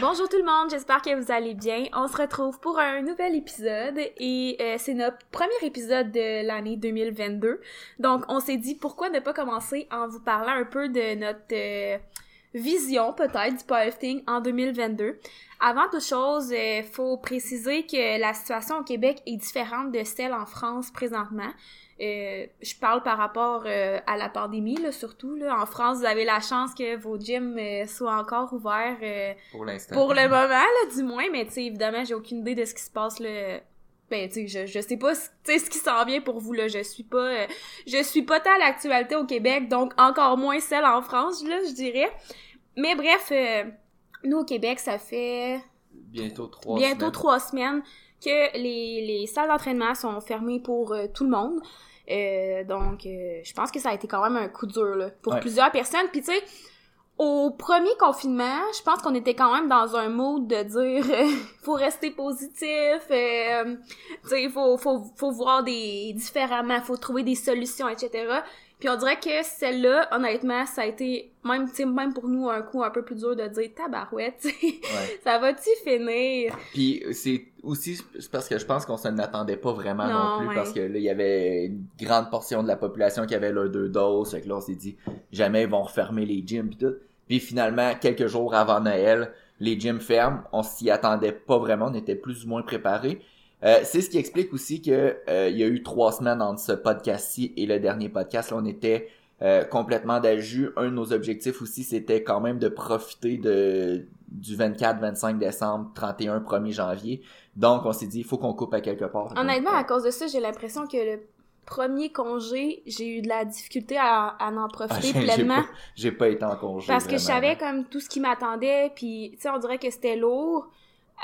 Bonjour tout le monde, j'espère que vous allez bien. On se retrouve pour un nouvel épisode et euh, c'est notre premier épisode de l'année 2022. Donc on s'est dit pourquoi ne pas commencer en vous parlant un peu de notre euh, vision peut-être du powerlifting en 2022. Avant toute chose, il faut préciser que la situation au Québec est différente de celle en France présentement. Euh, je parle par rapport euh, à la pandémie, là, surtout. Là. En France, vous avez la chance que vos gyms euh, soient encore ouverts pour l'instant. Pour le moment, là, du moins. Mais tu sais, évidemment, j'ai aucune idée de ce qui se passe là. Ben, tu sais, je, je sais pas ce qui s'en vient pour vous, là. Je suis pas... je suis pas tant à l'actualité au Québec, donc encore moins celle en France, là, je dirais. Mais bref, nous, au Québec, ça fait... Bientôt trois bientôt semaines. trois semaines que les, les salles d'entraînement sont fermées pour tout le monde. Euh, donc, euh, je pense que ça a été quand même un coup dur là, pour Ouais. plusieurs personnes. Puis tu sais, au premier confinement, je pense qu'on était quand même dans un mood de dire euh, faut rester positif, euh, tu sais, faut, faut, faut voir des différemment, faut trouver des solutions, etc. Puis on dirait que celle-là, honnêtement, ça a été même, tu sais, même pour nous un coup un peu plus dur de dire tabarouette, Ouais. ça va-tu finir? Puis c'est aussi parce que je pense qu'on s'en attendait pas vraiment non, Non, plus ouais. parce que là il y avait une grande portion de la population qui avait leurs deux doses, fait que là on s'est dit jamais ils vont refermer les gyms puis tout. Puis finalement quelques jours avant Noël, les gyms ferment, on s'y attendait pas vraiment, on était plus ou moins préparés. Euh, c'est ce qui explique aussi que euh, il y a eu trois semaines entre ce podcast-ci et le dernier podcast. Là, on était euh, complètement d'ajus. Un de nos objectifs aussi, c'était quand même de profiter de du 24, 25 décembre, 31, 1er janvier. Donc, on s'est dit, il faut qu'on coupe à quelque part. Honnêtement, à cause de ça, j'ai l'impression que le premier congé, j'ai eu de la difficulté à, à en Ah, profiter pleinement. J'ai pas été en congé. Parce que je savais comme tout ce qui m'attendait, puis tu sais, on dirait que c'était lourd.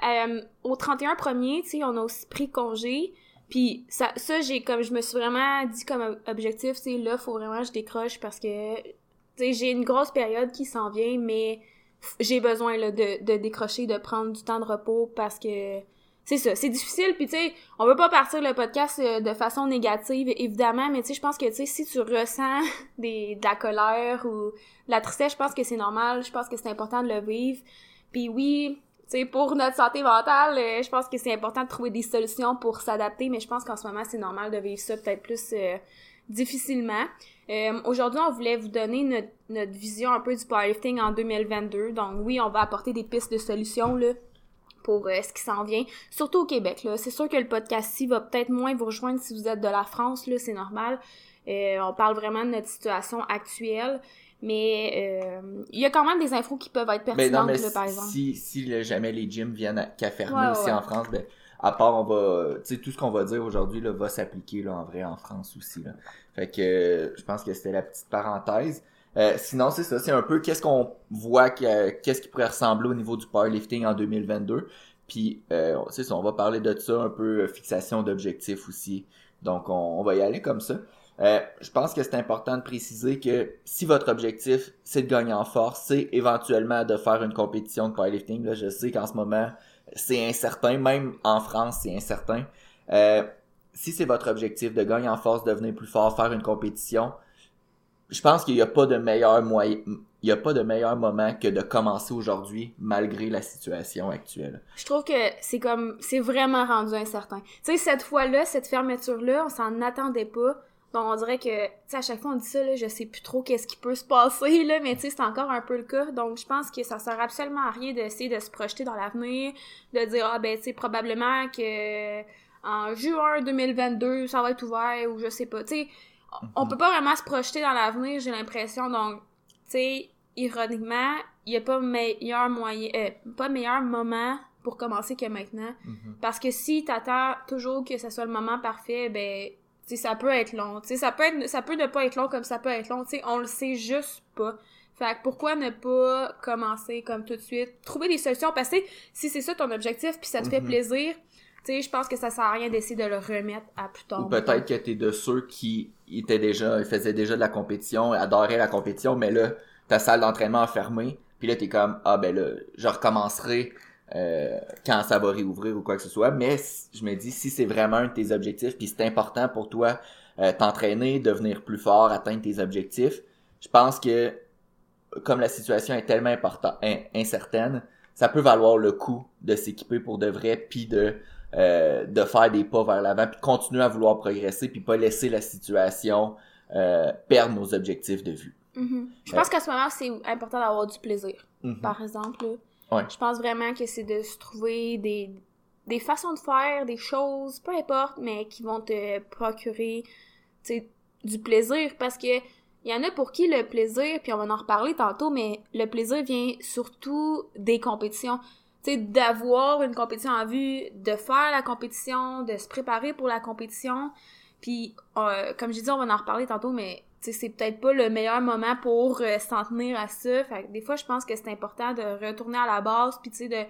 Euh, au 31 premier, tu sais, on a aussi pris congé. Puis ça, ça j'ai comme je me suis vraiment dit comme ob- objectif, tu sais, là, faut vraiment que je décroche parce que tu sais, j'ai une grosse période qui s'en vient, mais j'ai besoin là, de, de décrocher, de prendre du temps de repos parce que c'est ça, c'est difficile. Puis tu sais, on veut pas partir le podcast euh, de façon négative, évidemment, mais tu sais, je pense que tu sais, si tu ressens des, de la colère ou de la tristesse, je pense que c'est normal. Je pense que c'est important de le vivre. Puis oui, pour notre santé mentale, euh, je pense que c'est important de trouver des solutions pour s'adapter, mais je pense qu'en ce moment, c'est normal de vivre ça peut-être plus euh, difficilement. Euh, Aujourd'hui, on voulait vous donner notre, vision un peu du powerlifting en 2022. Donc oui, on va apporter des pistes de solutions là, pour ce qui s'en vient, surtout au Québec. C'est sûr que le podcast-ci va peut-être moins vous rejoindre si vous êtes de la France, c'est normal. On parle vraiment de notre situation actuelle. Mais euh, il y a quand même des infos qui peuvent être Mais pertinentes, non, mais là, par exemple. si, si jamais les gyms viennent à, qu'à fermer Ouais, aussi ouais. en France, ben, à part on va, tu sais, tout ce qu'on va dire aujourd'hui, là, va s'appliquer, là, en vrai, en France aussi, là. Fait que, euh, je pense que c'était la petite parenthèse. Euh, sinon, c'est ça, c'est un peu qu'est-ce qu'on voit, que- qu'est-ce qui pourrait ressembler au niveau du powerlifting en 2022. Puis, euh, c'est ça, on va parler de ça, un peu euh, fixation d'objectifs aussi. Donc, on, on va y aller comme ça. Euh, je pense que c'est important de préciser que si votre objectif c'est de gagner en force, c'est éventuellement de faire une compétition de powerlifting. Là, je sais qu'en ce moment c'est incertain, même en France c'est incertain. Euh, si c'est votre objectif de gagner en force, devenir plus fort, faire une compétition, je pense qu'il n'y a pas de meilleur moyen, il y a pas de meilleur moment que de commencer aujourd'hui malgré la situation actuelle. Je trouve que c'est comme c'est vraiment rendu incertain. Tu sais cette fois-là, cette fermeture là, on s'en attendait pas. Donc on dirait que tu sais à chaque fois on dit ça là, je sais plus trop qu'est-ce qui peut se passer là, mais tu sais c'est encore un peu le cas. Donc je pense que ça sert absolument à rien d'essayer de se projeter dans l'avenir, de dire ah ben tu sais probablement que en juin 2022 ça va être ouvert ou je sais pas. Tu sais on- on peut pas vraiment se projeter dans l'avenir, j'ai l'impression. Donc tu sais ironiquement, il y a pas meilleur moyen euh, pas meilleur moment pour commencer que maintenant. Parce que si t'attends toujours que ce soit le moment parfait, ben, tu sais, ça peut être long. Tu sais, ça peut être, ça peut ne pas être long comme ça peut être long. Tu sais, on le sait juste pas. Fait que pourquoi ne pas commencer comme tout de suite, trouver des solutions, parce que si c'est ça ton objectif puis ça te fait Mhm. plaisir, tu sais, je pense que ça sert à rien d'essayer de le remettre à plus tard. Ou peut-être que t'es de ceux qui étaient déjà, faisaient déjà de la compétition, adoraient la compétition, mais là, ta salle d'entraînement a fermé, puis là, t'es comme, ah ben là, je recommencerai euh, quand ça va réouvrir ou quoi que ce soit. Mais je me dis, si c'est vraiment un de tes objectifs, puis c'est important pour toi euh, t'entraîner, devenir plus fort, atteindre tes objectifs, je pense que comme la situation est tellement importante, incertaine, ça peut valoir le coup de s'équiper pour de vrai, puis de euh, de faire des pas vers l'avant, puis continuer à vouloir progresser, puis pas laisser la situation euh, perdre nos objectifs de vue. Mm-hmm. Je pense qu'à ce moment, c'est important d'avoir du plaisir. Mm-hmm. Par exemple, je pense vraiment que c'est de se trouver des, des façons de faire, des choses, peu importe, mais qui vont te procurer du plaisir parce que il y en a pour qui le plaisir, puis on va en reparler tantôt, mais le plaisir vient surtout des compétitions. Tu d'avoir une compétition en vue, de faire la compétition, de se préparer pour la compétition. Puis, euh, comme j'ai dit, on va en reparler tantôt, mais c'est peut-être pas le meilleur moment pour euh, s'en tenir à ça. Fait que des fois, je pense que c'est important de retourner à la base, puis tu sais, de,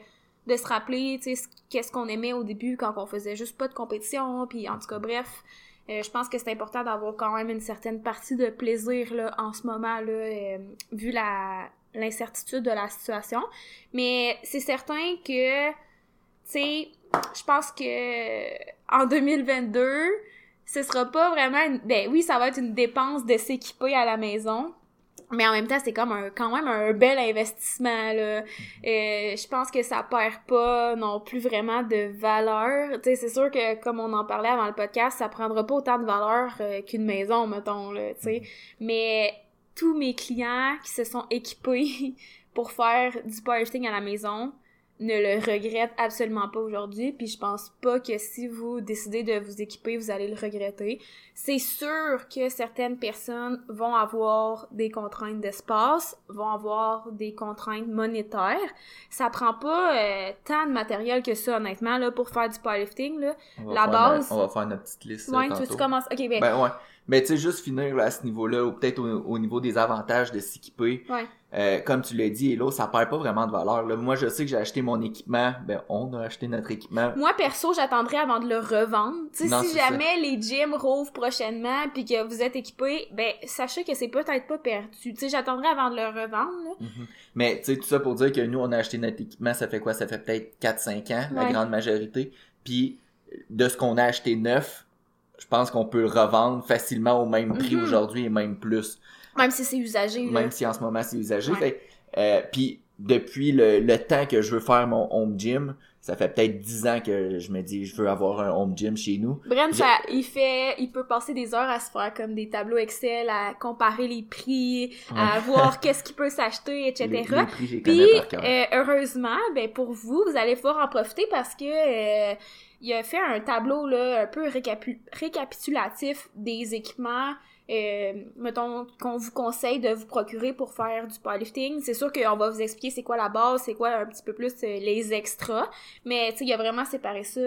de se rappeler, tu sais, qu'est-ce qu'on aimait au début quand on faisait juste pas de compétition, puis en tout cas, bref, euh, je pense que c'est important d'avoir quand même une certaine partie de plaisir là, en ce moment, là, euh, vu la l'incertitude de la situation. Mais c'est certain que, tu sais, je pense que en 2022, ce sera pas vraiment... Une... Ben oui, ça va être une dépense de s'équiper à la maison, mais en même temps, c'est comme un, quand même un bel investissement, là. Euh, je pense que ça perd pas non plus vraiment de valeur. Tu sais, c'est sûr que, comme on en parlait avant le podcast, ça prendra pas autant de valeur euh, qu'une maison, mettons, là, tu sais. Mais tous mes clients qui se sont équipés pour faire du powerlifting à la maison, ne le regrette absolument pas aujourd'hui, puis je pense pas que si vous décidez de vous équiper, vous allez le regretter. C'est sûr que certaines personnes vont avoir des contraintes d'espace, vont avoir des contraintes monétaires. Ça prend pas euh, tant de matériel que ça, honnêtement, là, pour faire du powerlifting, là. La base... on va faire notre petite liste, Ouais, tu, tu commences... Ok, ben... ben ouais. Mais tu sais, juste finir à ce niveau-là, ou peut-être au, niveau des avantages de s'équiper. Ouais. Euh, comme tu l'as dit, Hello, ça perd pas vraiment de valeur. Là. Moi, je sais que j'ai acheté mon équipement. Ben, on a acheté notre équipement. Moi, perso, j'attendrai avant de le revendre. Si jamais les gyms rouvrent prochainement puis que vous êtes équipé, ben, sachez que c'est peut-être pas perdu. Tu sais, j'attendrai avant de le revendre. Mm-hmm. Mais, tu sais, tout ça pour dire que nous, on a acheté notre équipement, ça fait quoi? Ça fait peut-être 4-5 ans, la grande majorité. Puis, de ce qu'on a acheté neuf, je pense qu'on peut le revendre facilement au même prix mm-hmm. aujourd'hui et même plus. Même si c'est usagé. Même si en ce moment c'est usagé. euh, puis depuis le, le, temps que je veux faire mon home gym, ça fait peut-être dix ans que je me dis je veux avoir un home gym chez nous. Brent, ça, il fait, il peut passer des heures à se faire comme des tableaux Excel, à comparer les prix, à voir qu'est-ce qui peut s'acheter, etc. Les, les prix, Puis euh, heureusement, ben pour vous, vous allez pouvoir en profiter parce que euh, il a fait un tableau là un peu récapitulatif des équipements euh, mettons, qu'on vous conseille de vous procurer pour faire du powerlifting. C'est sûr qu'on va vous expliquer c'est quoi la base, c'est quoi un petit peu plus euh, les extras, mais tu sais, il y a vraiment séparé ça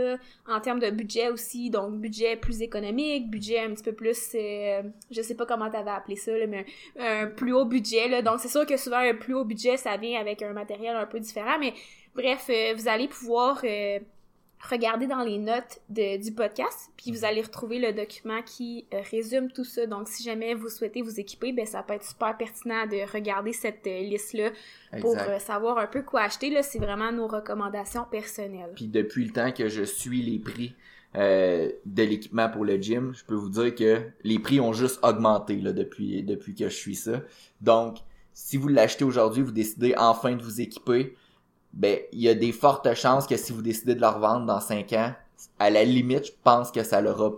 en termes de budget aussi, donc budget plus économique, budget un petit peu plus, euh, je sais pas comment t'avais appelé ça, mais un, plus haut budget. Donc c'est sûr que souvent un plus haut budget, ça vient avec un matériel un peu différent, mais bref, vous allez pouvoir regardez dans les notes de, du podcast, puis vous allez retrouver le document qui euh, résume tout ça. Donc, si jamais vous souhaitez vous équiper, ben ça peut être super pertinent de regarder cette euh, liste-là pour euh, savoir un peu quoi acheter. Là, c'est vraiment nos recommandations personnelles. Puis depuis le temps que je suis les prix de l'équipement pour le gym, je peux vous dire que les prix ont juste augmenté là, depuis, depuis que je suis ça. Donc, si vous l'achetez aujourd'hui, vous décidez enfin de vous équiper, ben il y a des fortes chances que si vous décidez de la revendre dans 5 ans, à la limite, je pense que ça l'aura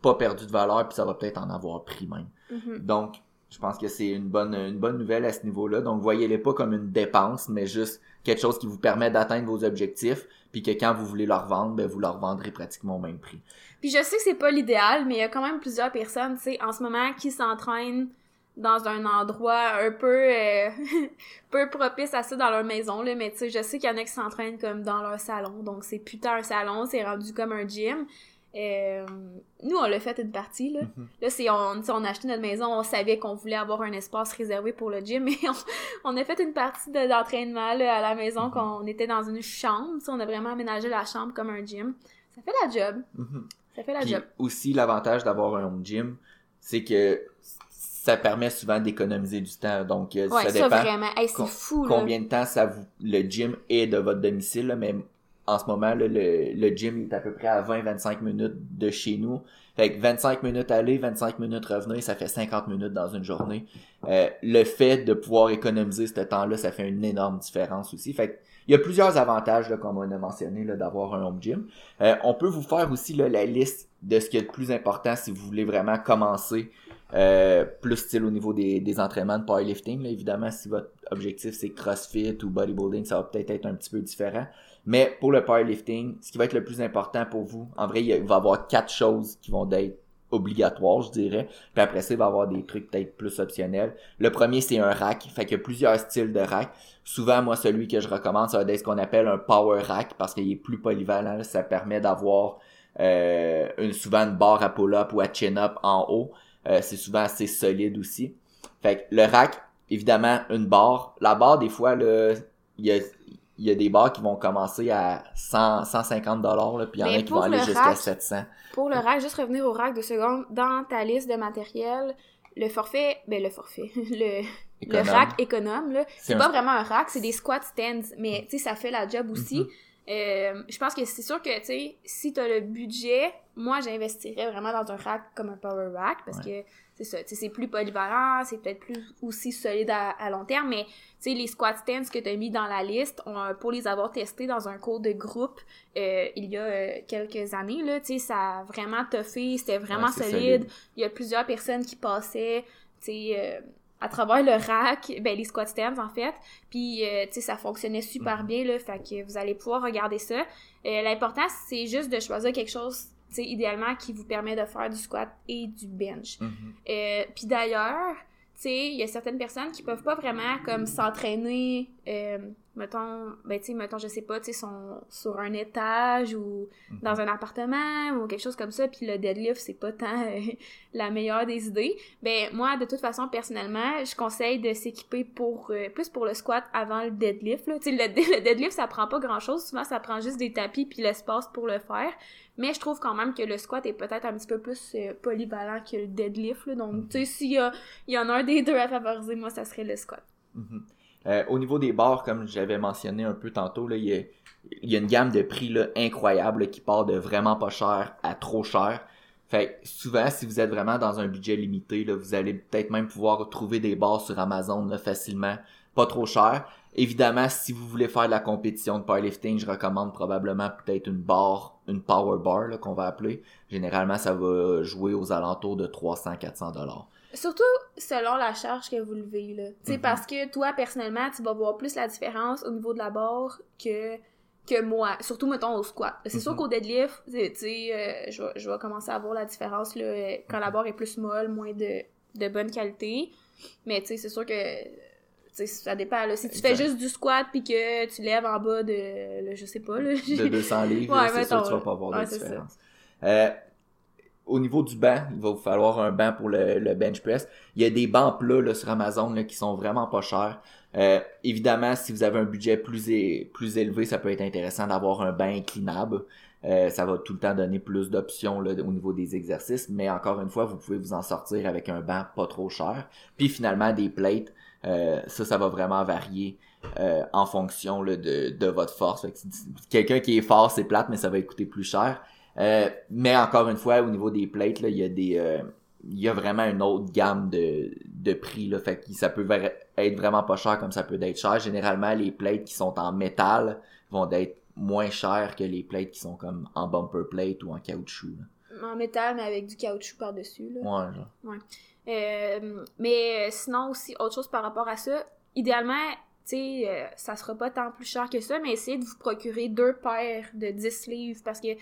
pas perdu de valeur puis ça va peut-être en avoir pris même. Mm-hmm. Donc, je pense que c'est une bonne une bonne nouvelle à ce niveau-là. Donc, voyez-les pas comme une dépense, mais juste quelque chose qui vous permet d'atteindre vos objectifs, puis que quand vous voulez leur vendre, ben vous leur vendrez pratiquement au même prix. Puis je sais que c'est pas l'idéal, mais il y a quand même plusieurs personnes, tu sais, en ce moment qui s'entraînent dans un endroit un peu euh, peu propice à ça dans leur maison là mais tu sais je sais qu'il y en a qui s'entraînent comme dans leur salon donc c'est putain un salon c'est rendu comme un gym euh, nous on l'a fait une partie là mm-hmm. là c'est on, on a acheté notre maison on savait qu'on voulait avoir un espace réservé pour le gym mais on, a fait une partie d'entraînement à la maison mm-hmm. qu'on était dans une chambre on a vraiment aménagé la chambre comme un gym ça fait la job mm-hmm. ça fait la job aussi l'avantage d'avoir un home gym c'est que ça permet souvent d'économiser du temps. Donc, euh, ça dépend. c'est fou, combien de temps ça vous, le gym est de votre domicile, mais en ce moment, le, le gym est à peu près à 20-25 minutes de chez nous. Fait que 25 minutes aller, 25 minutes revenir, ça fait 50 minutes dans une journée. Euh, le fait de pouvoir économiser ce temps-là, ça fait une énorme différence aussi. Fait que il y a plusieurs avantages, là, comme on a mentionné, là, d'avoir un home gym. Euh, on peut vous faire aussi là, la liste de ce qui est le plus important si vous voulez vraiment commencer euh, plus style au niveau des, entraînements de powerlifting. Là, évidemment, si votre objectif c'est CrossFit ou bodybuilding, ça va peut-être être un petit peu différent. Mais pour le powerlifting, ce qui va être le plus important pour vous, en vrai, il va y avoir quatre choses qui vont être obligatoires, je dirais. Puis après ça, il va y avoir des trucs peut-être plus optionnels. Le premier, c'est un rack. Fait qu'il y a plusieurs styles de rack. Souvent, moi, celui que je recommande, ça va être ce qu'on appelle un power rack parce qu'il est plus polyvalent. Ça permet d'avoir euh, une, souvent une barre à pull-up ou à chin-up en haut. Euh, c'est souvent assez solide aussi. Fait que le rack, évidemment, une barre. La barre, des fois, il y a, il y a des barres qui vont commencer à 100, 150 dollars, puis il y en a qui vont aller jusqu'à 700. Pour le rack, juste revenir au rack de secondes, dans ta liste de matériel, le forfait, ben le forfait, le, le rack économe, là, c'est pas vraiment un rack, c'est des squat stands, mais tu sais, ça fait la job aussi. Mm-hmm. Euh, je pense que c'est sûr que, tu sais, si t'as le budget, moi, j'investirais vraiment dans un rack comme un power rack, parce que c'est ça, c'est plus polyvalent, c'est peut-être plus aussi solide à, long terme, mais tu sais, les squat stands que tu as mis dans la liste, on, pour les avoir testés dans un cours de groupe euh, il y a euh, quelques années, là, tu sais, ça a vraiment toffé, c'était vraiment solide. Il y a plusieurs personnes qui passaient, tu sais, à travers le rack, ben les squat stands en fait, puis tu sais ça fonctionnait super mhm. bien là, fait que vous allez pouvoir regarder ça. L'important c'est juste de choisir quelque chose sais, idéalement, qui vous permet de faire du squat et du bench. Euh, puis d'ailleurs, tu sais, il y a certaines personnes qui peuvent pas vraiment comme s'entraîner, euh, mettons, ben tu sais, mettons, je sais pas, tu sais, sont sur un étage ou mm-hmm. dans un appartement ou quelque chose comme ça, puis le deadlift, c'est pas tant euh, la meilleure des idées. Ben moi, de toute façon, personnellement, je conseille de s'équiper pour plus pour le squat avant le deadlift. Tu sais, le, le, deadlift, ça prend pas grand-chose. Souvent, ça prend juste des tapis puis l'espace pour le faire. Mais je trouve quand même que le squat est peut-être un petit peu plus euh, polyvalent que le deadlift. Donc, mhm. tu sais, s'il y, a, y en a un des deux à favoriser, moi, ça serait le squat. Mhm. Euh, au niveau des barres, comme j'avais mentionné un peu tantôt, il y a, a une gamme de prix là, incroyable qui part de vraiment pas cher à trop cher. Fait souvent, si vous êtes vraiment dans un budget limité, vous allez peut-être même pouvoir trouver des barres sur Amazon facilement, pas trop cher. Évidemment, si vous voulez faire de la compétition de powerlifting, je recommande probablement peut-être une barre, une power bar qu'on va appeler. Généralement, ça va jouer aux alentours de 300-400 dollars. Surtout selon la charge que vous levez là. Tu sais mhm. parce que toi personnellement, tu vas voir plus la différence au niveau de la barre que que moi, surtout mettons au squat. C'est sûr mhm. qu'au deadlift, tu sais, euh, je, vais, je vais commencer à voir la différence là, quand la mhm. barre est plus molle, moins de, de bonne qualité. Mais tu sais, c'est sûr que ça dépend. Là. Si tu fais juste du squat puis que tu lèves en bas de, je sais pas, là, de 200 livres, c'est sûr que tu vas pas avoir de différence. Euh, au niveau du banc, il va vous falloir un banc pour le, bench press. Il y a des bancs plats là, sur Amazon là, qui sont vraiment pas chers. Euh, évidemment, si vous avez un budget plus, plus élevé, ça peut être intéressant d'avoir un banc inclinable. Euh, ça va tout le temps donner plus d'options au niveau des exercices, mais encore une fois, vous pouvez vous en sortir avec un banc pas trop cher. Puis finalement, des plates. Euh, ça, ça va vraiment varier euh, en fonction là, de, de votre force. Quelqu'un qui est fort, c'est plate, mais ça va coûter plus cher. Euh, mais encore une fois, au niveau des plates, là, il y a des il y a vraiment une autre gamme de, de prix. Là, fait que ça peut être vraiment pas cher comme ça peut être cher. Généralement, les plates qui sont en métal vont être moins chères que les plates qui sont comme en bumper plate ou en caoutchouc. En métal, mais avec du caoutchouc par-dessus. Ouais, genre. Ouais. Euh, mais sinon aussi, autre chose par rapport à ça, idéalement, tu sais, euh, ça sera pas tant plus cher que ça, mais essayez de vous procurer deux paires de 10 livres parce que, tu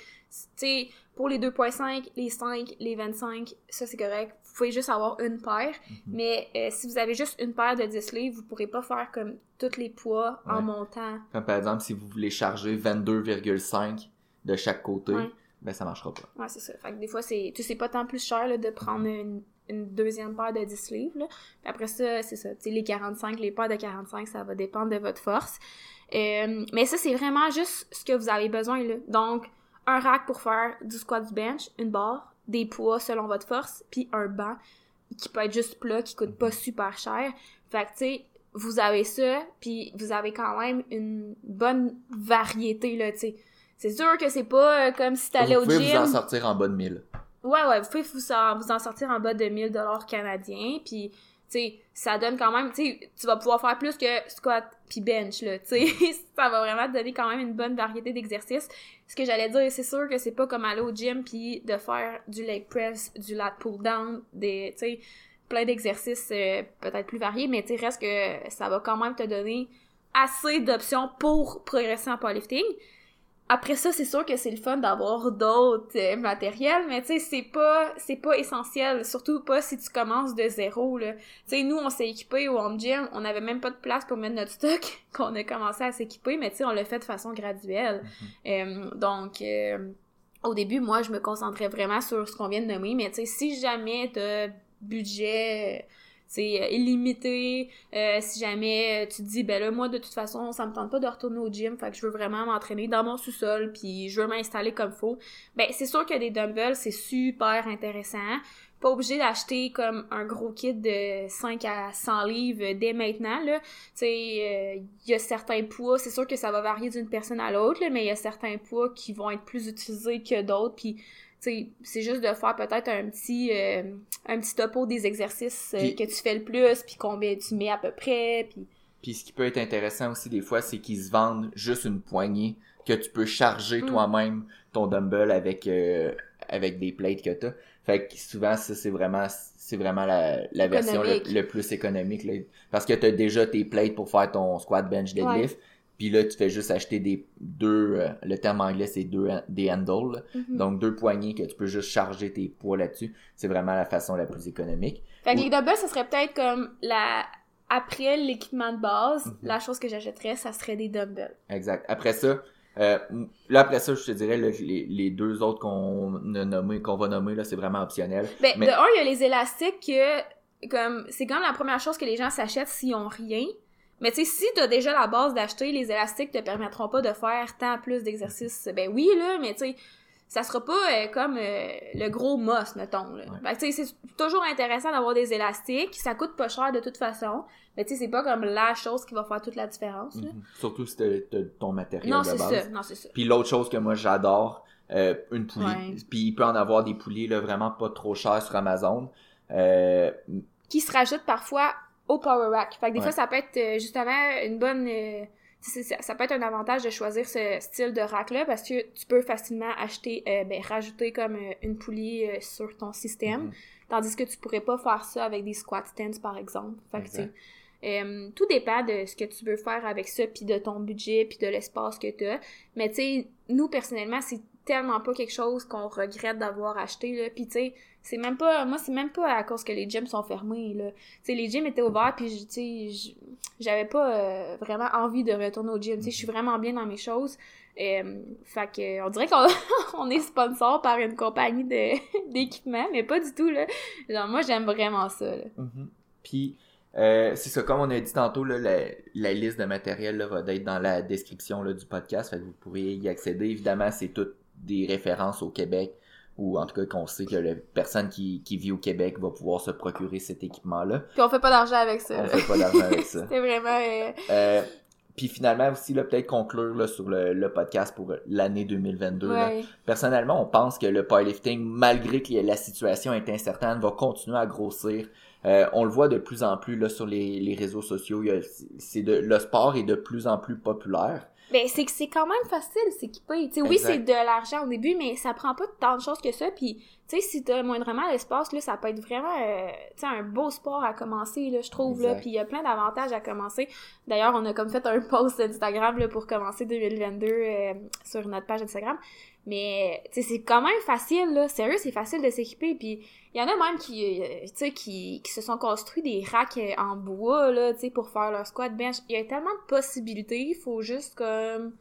sais, pour les 2.5, les 5, les 25, ça c'est correct. Vous pouvez juste avoir une paire, mhm. mais euh, si vous avez juste une paire de 10 livres, vous pourrez pas faire comme tous les poids en montant. Comme par exemple, si vous voulez charger 22,5 de chaque côté, ben ça marchera pas. Ouais, c'est ça. Fait que des fois, c'est, tu sais, pas tant plus cher de prendre une une deuxième paire de 10 livres. Là. après ça, c'est ça. les 45, les paires de 45, ça va dépendre de votre force. Euh, mais ça, c'est vraiment juste ce que vous avez besoin. Là. Donc, un rack pour faire du squat du bench, une barre, des poids selon votre force, puis un banc qui peut être juste plat, qui coûte pas super cher. Fait que, tu sais, vous avez ça, puis vous avez quand même une bonne variété, là, tu sais. C'est sûr que c'est pas euh, comme si t'allais au gym. Vous pouvez vous en sortir en bas de 1000. Ouais, ouais, vous pouvez vous en, sortir en bas de 1000 dollars canadiens, puis tu sais, ça donne quand même, tu sais, tu vas pouvoir faire plus que squat puis bench, là, tu sais, ça va vraiment te donner quand même une bonne variété d'exercices. Ce que j'allais dire, c'est sûr que c'est pas comme aller au gym puis de faire du leg press, du lat pull down, des, tu sais, plein d'exercices euh, peut-être plus variés, mais tu reste que ça va quand même te donner assez d'options pour progresser en powerlifting. Après ça, c'est sûr que c'est le fun d'avoir d'autres euh, matériels, mais tu sais, c'est pas c'est pas essentiel, surtout pas si tu commences de zéro là. Tu sais, nous on s'est équipé au home gym, on avait même pas de place pour mettre notre stock qu'on a commencé à s'équiper, mais tu sais, on l'a fait de façon graduelle. Mm-hmm. Euh, donc euh, au début, moi, je me concentrais vraiment sur ce qu'on vient de nommer, mais tu sais, si jamais t'as budget c'est euh, illimité. Euh, si jamais euh, tu te dis, ben là, moi, de toute façon, ça me tente pas de retourner au gym, fait que je veux vraiment m'entraîner dans mon sous-sol, puis je veux m'installer comme faut. Ben, c'est sûr que des dumbbells, c'est super intéressant. Pas obligé d'acheter comme un gros kit de 5 à 100 livres dès maintenant, là. Tu sais, il y a certains poids, c'est sûr que ça va varier d'une personne à l'autre, mais il y a certains poids qui vont être plus utilisés que d'autres, puis c'est juste de faire peut-être un petit euh, un petit topo des exercices euh, que tu fais le plus puis combien tu mets à peu près puis puis ce qui peut être intéressant aussi des fois c'est qu'ils se vendent juste une poignée que tu peux charger Mm. toi-même ton dumbbell avec euh, avec des plates que t'as fait que souvent ça c'est vraiment c'est vraiment la, la version le plus économique là. parce que t'as déjà tes plates pour faire ton squat bench deadlift puis là tu fais juste acheter des deux euh, le terme anglais c'est deux des handles. Mhm. donc deux poignées que tu peux juste charger tes poids là-dessus c'est vraiment la façon la plus économique fait que Ou- les dumbbells ça serait peut-être comme la après l'équipement de base Mhm. la chose que j'achèterais ça serait des dumbbells Exact. Après ça, euh, là après ça, je te dirais là, les, les deux autres qu'on a nommés, qu'on va nommer là, c'est vraiment optionnel. ben Mais- de un il y a les élastiques que comme c'est quand même la première chose que les gens s'achètent s'ils ont rien mais tu sais, si t'as déjà la base d'acheter, les élastiques te permettront pas de faire tant plus d'exercices. Ben oui, là, mais tu sais, ça sera pas euh, comme euh, le gros moss, mettons. Là. Ouais. Que tu sais, c'est toujours intéressant d'avoir des élastiques. Ça coûte pas cher de toute façon. Mais tu sais, c'est pas comme la chose qui va faire toute la différence. là. Mhm. Surtout si t'as ton matériel Non, de c'est base. ça. Non, c'est ça. Puis l'autre chose que moi j'adore, euh, une poulie. Puis il peut en avoir des poulies là, vraiment pas trop chères sur Amazon. Qui se rajoute parfois au Power Rack. Fait que des Ouais. fois, ça peut être euh, justement une bonne... euh, ça peut être un avantage de choisir ce style de rack-là parce que tu peux facilement acheter, euh, ben, rajouter comme euh, une poulie euh, sur ton système. mhm. Tandis que tu pourrais pas faire ça avec des squat stands, par exemple. Fait que, tu sais, Exact. tout dépend de ce que tu veux faire avec ça, puis de ton budget, puis de l'espace que tu as. Mais tu sais, nous, personnellement, c'est tellement pas quelque chose qu'on regrette d'avoir acheté, là. Puis tu sais, c'est même pas... Moi, c'est même pas à cause que les gyms sont fermés, là. Les gyms étaient ouverts, puis tu j'avais pas euh, vraiment envie de retourner au gym. Tu je suis vraiment bien dans mes choses. Euh, fait que, on dirait qu'on on est sponsor par une compagnie de- d'équipement, mais pas du tout, là. Genre, moi, j'aime vraiment ça, là. Mhm. Puis, euh, c'est ça, comme on a dit tantôt, là, la, la liste de matériel là, va être dans la description là, du podcast, fait que vous pourrez y accéder. Évidemment, c'est toutes des références au Québec, ou en tout cas qu'on sait que la personne qui, qui vit au Québec va pouvoir se procurer cet équipement-là. Puis on fait pas d'argent avec ça. On là. fait pas d'argent avec ça. C'était vraiment... euh, Euh, puis finalement aussi, là, peut-être conclure là, sur le, le podcast pour l'année 2022. là. ouais. Personnellement, on pense que le powerlifting, malgré que la situation est incertaine, va continuer à grossir. Euh, on le voit de plus en plus là, sur les, les réseaux sociaux. Il y a- c'est de, le sport est de plus en plus populaire. Ben, c'est que c'est quand même facile de s'équiper. Tu sais, oui, c'est de l'argent au début, mais ça prend pas tant de choses que ça. Puis, tu sais, si t'as moindrement l'espace, là, ça peut être vraiment, euh, tu sais, un beau sport à commencer, là, je trouve, là. Puis, il y a plein d'avantages à commencer. D'ailleurs, on a comme fait un post Instagram, là, pour commencer 2022 euh, sur notre page Instagram. Mais, tu sais, c'est quand même facile, là. Sérieux, c'est facile de s'équiper. Puis, il y en a même qui, euh, qui, qui se sont construits des racks euh, en bois, là, tu sais, pour faire leur squat bench. Il y a tellement de possibilités. Il faut juste, comme,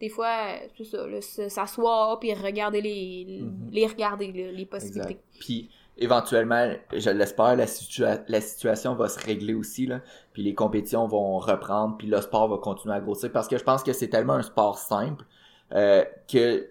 des fois, euh, ça, s'asseoir puis regarder les, Mhm. les regarder, les possibilités. Exact. Puis éventuellement, je l'espère, la, situa- la situation va se régler aussi. Là, puis les compétitions vont reprendre, puis le sport va continuer à grossir. Parce que je pense que c'est tellement un sport simple euh, que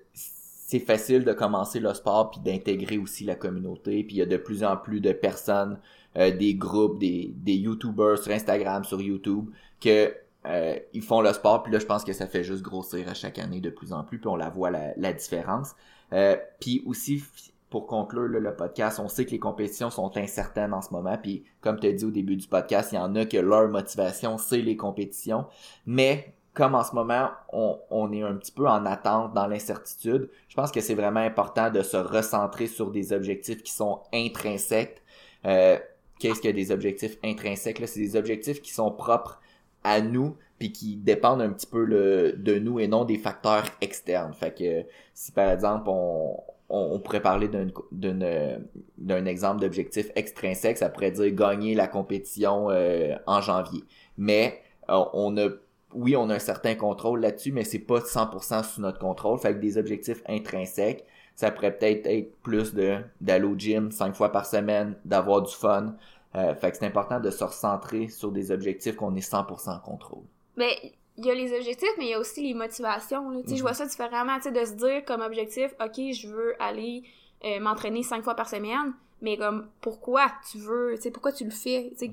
c'est facile de commencer le sport puis d'intégrer aussi la communauté. Puis il y a de plus en plus de personnes, euh, des groupes, des, des YouTubers sur Instagram, sur YouTube, que euh, ils font le sport. Puis là, je pense que ça fait juste grossir à chaque année de plus en plus. Puis on la voit la, la différence. Euh, puis aussi, pour conclure le podcast, on sait que les compétitions sont incertaines en ce moment, puis comme tu as dit au début du podcast, il y en a que leur motivation, c'est les compétitions, mais comme en ce moment, on, on est un petit peu en attente dans l'incertitude, je pense que c'est vraiment important de se recentrer sur des objectifs qui sont intrinsèques. Euh, Qu'est-ce que des objectifs intrinsèques? C'est des objectifs qui sont propres à nous, puis qui dépendent un petit peu de nous et non des facteurs externes. Fait que si par exemple on, on, pourrait parler d'un exemple d'objectif extrinsèque, ça pourrait dire gagner la compétition euh, en janvier. Mais euh, on a oui, on a un certain contrôle là-dessus, mais c'est pas 100% sous notre contrôle. Fait que des objectifs intrinsèques, ça pourrait peut-être être plus de d'aller au gym cinq fois par semaine, d'avoir du fun. Euh, fait que c'est important de se recentrer sur des objectifs qu'on est 100% en contrôle. Mais il y a les objectifs, mais il y a aussi les motivations. Là. Je vois mhm. ça différemment, de se dire comme objectif, OK, je veux aller euh, m'entraîner cinq fois par semaine, mais comme pourquoi tu veux, pourquoi tu le fais, mhm.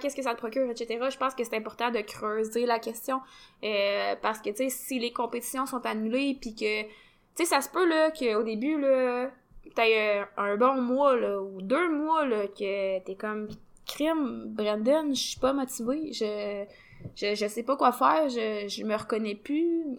Qu'est-ce que ça te procure, etc. Je pense que c'est important de creuser la question euh, parce que, tu sais, si les compétitions sont annulées puis que, tu sais, ça se peut, là, qu'au début, là, t'as un bon mois, là, ou deux mois, là, que t'es comme, crime, Brandon, je suis pas motivée, je je, je sais pas quoi faire, je, je me reconnais plus.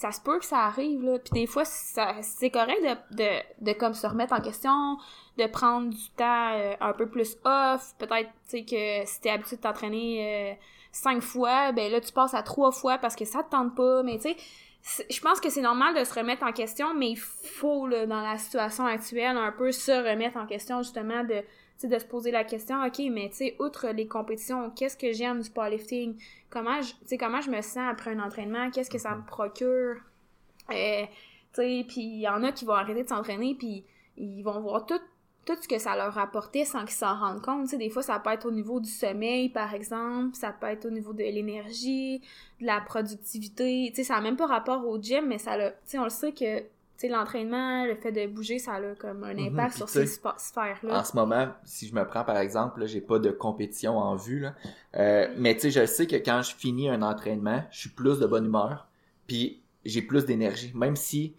Ça se peut que ça arrive, là. Puis des fois, c'est correct de, de, de comme se remettre en question, de prendre du temps euh, un peu plus off. Peut-être, tu sais, que si t'es habitué de t'entraîner euh, cinq fois, ben là, tu passes à trois fois parce que ça te tente pas. Mais tu sais, je pense que c'est normal de se remettre en question, mais il faut, là, dans la situation actuelle, un peu se remettre en question, justement, de de se poser la question, OK, mais tu sais, outre les compétitions, qu'est-ce que j'aime du powerlifting? Comment comment je me sens après un entraînement? Qu'est-ce que ça me procure? Euh, tu sais, puis il y en a qui vont arrêter de s'entraîner, puis ils vont voir tout, tout ce que ça leur apportait sans qu'ils s'en rendent compte. Tu sais, des fois, ça peut être au niveau du sommeil, par exemple, ça peut être au niveau de l'énergie, de la productivité. Tu sais, ça n'a même pas rapport au gym, mais ça tu sais, on le sait que l'entraînement, le fait de bouger, ça a comme un mhm. impact sur ces sphères-là. En ce moment, si je me prends par exemple, j'ai pas de compétition en vue, là, euh, mais tu sais, je sais que quand je finis un entraînement, je suis plus de bonne humeur, puis j'ai plus d'énergie. Même si,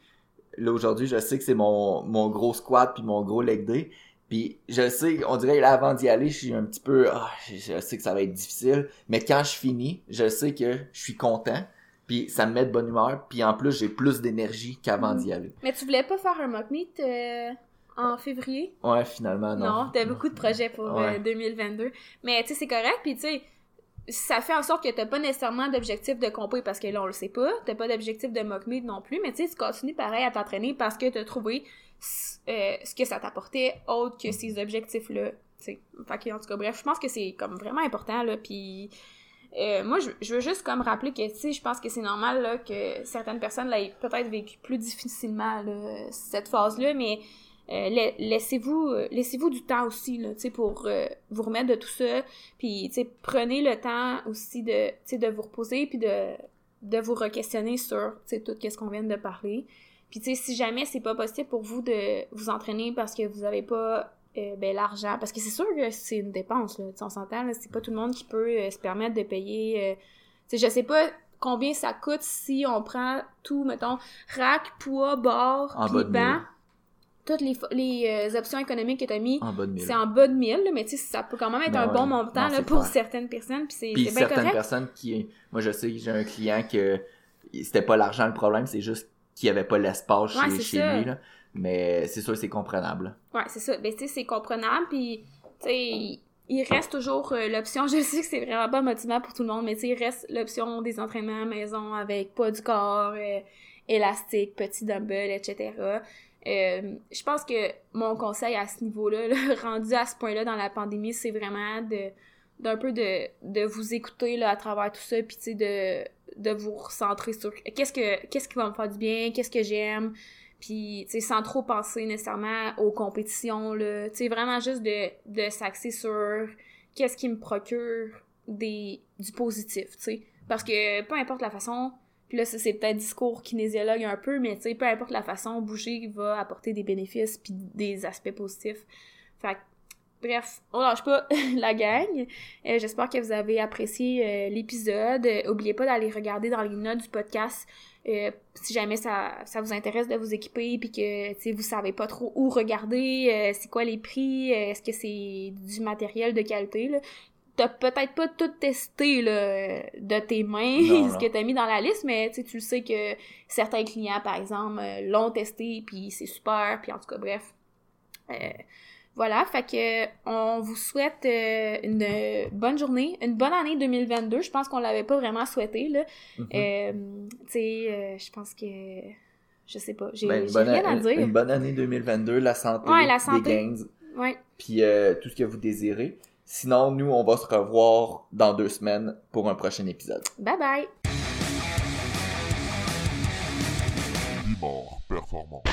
là, aujourd'hui, je sais que c'est mon, mon gros squat puis mon gros leg day, puis je sais, on dirait là avant d'y aller, je suis un petit peu, ah, je sais que ça va être difficile, mais quand je finis, je sais que je suis content puis ça me met de bonne humeur, puis en plus j'ai plus d'énergie qu'avant d'y mm. aller. Mais tu voulais pas faire un mock meet euh, en février? Ouais, finalement non. Non, t'as beaucoup de projets pour 2022. Euh, Mais tu sais c'est correct, puis tu sais ça fait en sorte que t'as pas nécessairement d'objectif de compé parce que là on le sait pas, t'as pas d'objectif de mock meet non plus, mais tu sais tu continues pareil à t'entraîner parce que t'as trouvé euh, ce que ça t'apportait autre que ces objectifs là. Fait que, en tout cas, bref, je pense que c'est comme vraiment important, là, puis euh, moi, je, veux juste comme rappeler que, tu je pense que c'est normal là, que certaines personnes l'aient peut-être vécu plus difficilement cette phase-là, mais euh, laissez-vous laissez-vous du temps aussi là, pour euh, vous remettre de tout ça. Puis, prenez le temps aussi de, de vous reposer puis de, de vous re-questionner sur tout ce qu'on vient de parler. Puis, si jamais c'est pas possible pour vous de vous entraîner parce que vous avez pas euh, ben, l'argent. Parce que c'est sûr que c'est une dépense, là. on s'entend, c'est pas tout le monde qui peut euh, se permettre de payer. Euh, je sais pas combien ça coûte si on prend tout, mettons, rack, poids, bord, puis banc. Toutes les, les options économiques que tu as mis, c'est en bas de 1000, mais tu sais, ça peut quand même être un bon montant là, pour certaines personnes. Puis c'est bien certaines personnes qui. Moi, je sais que j'ai un client que c'était pas l'argent le problème, c'est juste qu'il avait pas l'espace chez, chez lui. Là. Mais c'est sûr, c'est comprenable. Ouais, c'est ça. Ben, tu sais, c'est comprenable, puis, tu sais, il reste toujours euh, l'option, je sais que c'est vraiment pas motivant pour tout le monde, mais tu sais, il reste l'option des entraînements à maison avec pas du corps, euh, élastique, petit dumbbell, etc. Euh, je pense que mon conseil à ce niveau-là, rendu à ce point-là dans la pandémie, c'est vraiment de d'un peu de, de vous écouter là, à travers tout ça, puis tu sais, de, de vous recentrer sur qu'est-ce que qu'est-ce qui va me faire du bien, qu'est-ce que j'aime, puis tu sais sans trop penser nécessairement aux compétitions là tu sais vraiment juste de, de s'axer sur qu'est-ce qui me procure des du positif tu sais parce que peu importe la façon puis là c'est peut-être discours kinésiologue un peu mais tu sais peu importe la façon bouger va apporter des bénéfices puis des aspects positifs fait Bref, on lâche pas la gang. Euh, j'espère que vous avez apprécié euh, l'épisode. oubliez pas d'aller regarder dans les notes du podcast Euh, si jamais ça, ça vous intéresse de vous équiper puis que vous savez pas trop où regarder, euh, c'est quoi les prix, euh, est-ce que c'est du matériel de qualité là, t'as peut-être pas tout testé là, de tes mains Non, ce que t'as mis dans la liste, mais tu le sais que certains clients par exemple l'ont testé puis c'est super puis en tout cas bref. Voilà, fait que on vous souhaite euh, une bonne journée, une bonne année 2022. Je pense qu'on l'avait pas vraiment souhaité là. Mhm. Euh, tu sais, euh, je pense que. Je sais pas. J'ai Ben, une, j'ai bonne, rien à dire. une bonne année 2022, la santé, Ouais, la santé. des gains, Ouais. puis euh, tout ce que vous désirez. Sinon, nous, on va se revoir dans deux semaines pour un prochain épisode. Bye bye. Performant.